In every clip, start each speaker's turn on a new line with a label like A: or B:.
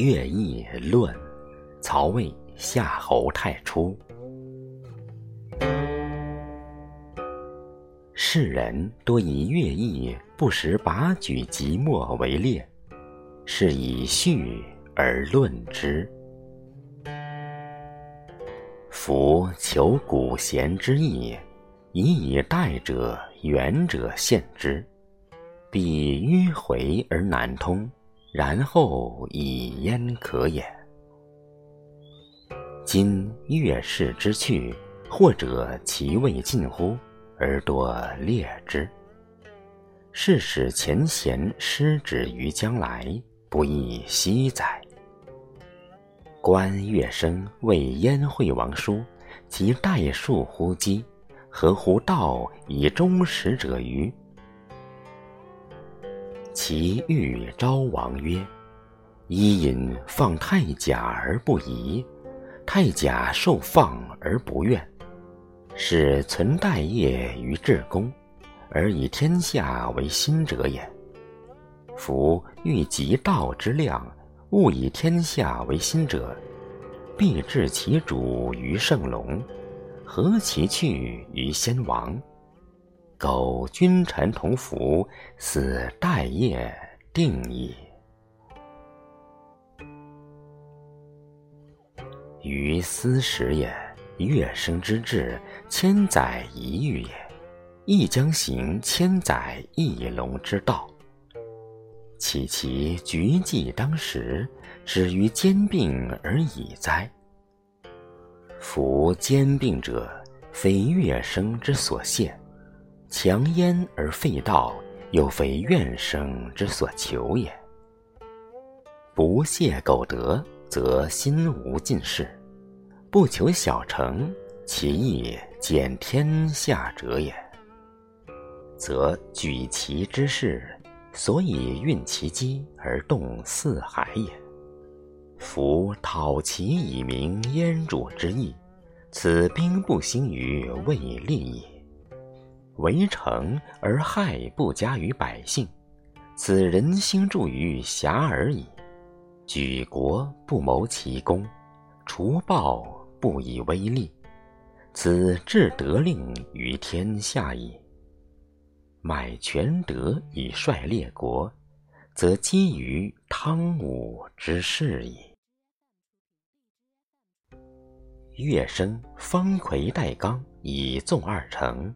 A: 乐毅论，曹魏夏侯太初。世人多以乐毅不识拔举即墨为列，是以序而论之。夫求古贤之意，以以代者。远者献之，必迂回而难通，然后以焉可也？今越世之去，或者其未尽乎，而多列之。是使前贤失之于将来，不亦惜哉？观乐生为燕惠王书，其代数乎稽。何乎道以忠实者于？其欲昭王曰：“伊尹放太甲而不疑，太甲受放而不怨，是存待业于至公，而以天下为心者也。夫欲极道之量，勿以天下为心者，必置其主于圣龙。”何其去于先王？苟君臣同服，死待业定矣。于斯时也，乐生之志，千载一遇也，亦将行千载一龙之道。岂其局计当时，止于兼并而已哉？夫兼并者，非乐生之所限；强焉而废道，又非怨生之所求也。不懈苟得，则心无尽事；不求小成，其意减天下者也。则举其之势，所以运其机而动四海也。夫讨其以明燕主之意，此兵不兴于未利也；围城而害不加于百姓，此人心助于遐而已。举国不谋其功，除暴不以威利，此至得令于天下矣。买权德以率列国，则基于汤武之势矣。乐生方魁代刚以纵二成，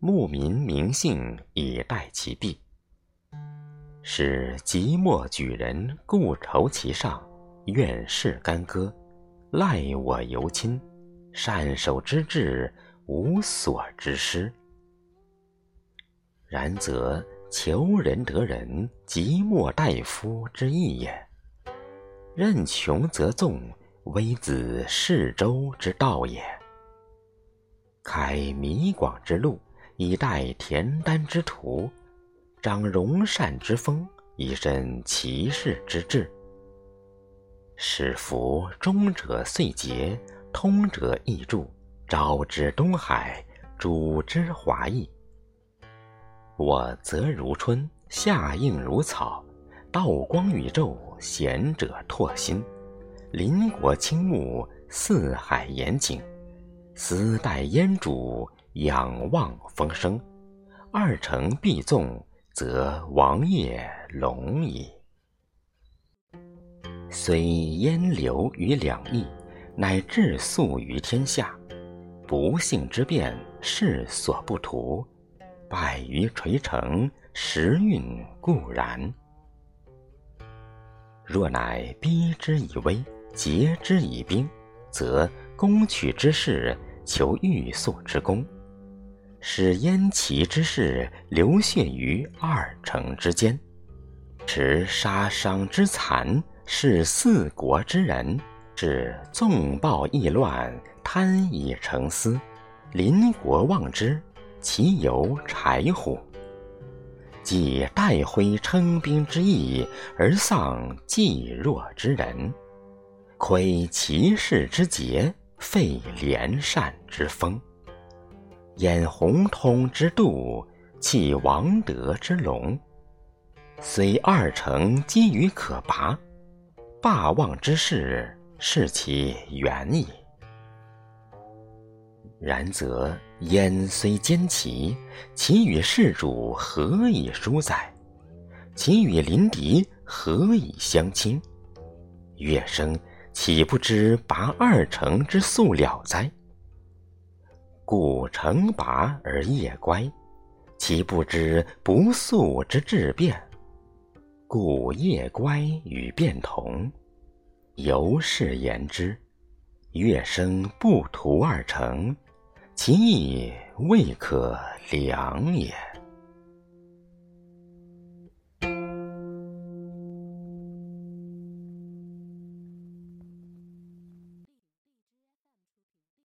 A: 牧民名姓以待其弊。使即墨举人故仇其上，愿世干戈，赖我尤亲，善守之志，无所之失。然则求人得人，即墨大夫之意也。任穷则纵。微子世周之道也。开弥广之路，以待恬丹之徒；长容善之风，以申其士之志。使夫忠者遂节，通者易著，招之东海，主之华裔。我则如春，夏应如草，道光宇宙，贤者拓心。邻国倾慕，四海严景，斯待燕主，仰望风声。二城必纵，则王业隆矣。虽燕流于两翼，乃至速于天下。不幸之变，世所不图；败于垂成，时运固然。若乃逼之以威。劫之以兵，则攻取之势，求欲速之功，使燕齐之势流血于二城之间，持杀伤之残，是四国之人，是纵暴易乱，贪以成私，邻国望之，其犹豺乎？既待挥称兵之意，而丧济弱之人。窥其事之节，废廉善之风，掩宏通之度，弃王德之隆。虽二城积于可拔，霸王之势，是其远矣。然则燕虽坚齐，其与世主何以殊哉？其与邻敌何以相亲？乐生岂不知拔二城之速了哉？故成拔而夜乖，其不知不速之至变。故夜乖与变同。由是言之，月生不图二成。其意未可量也。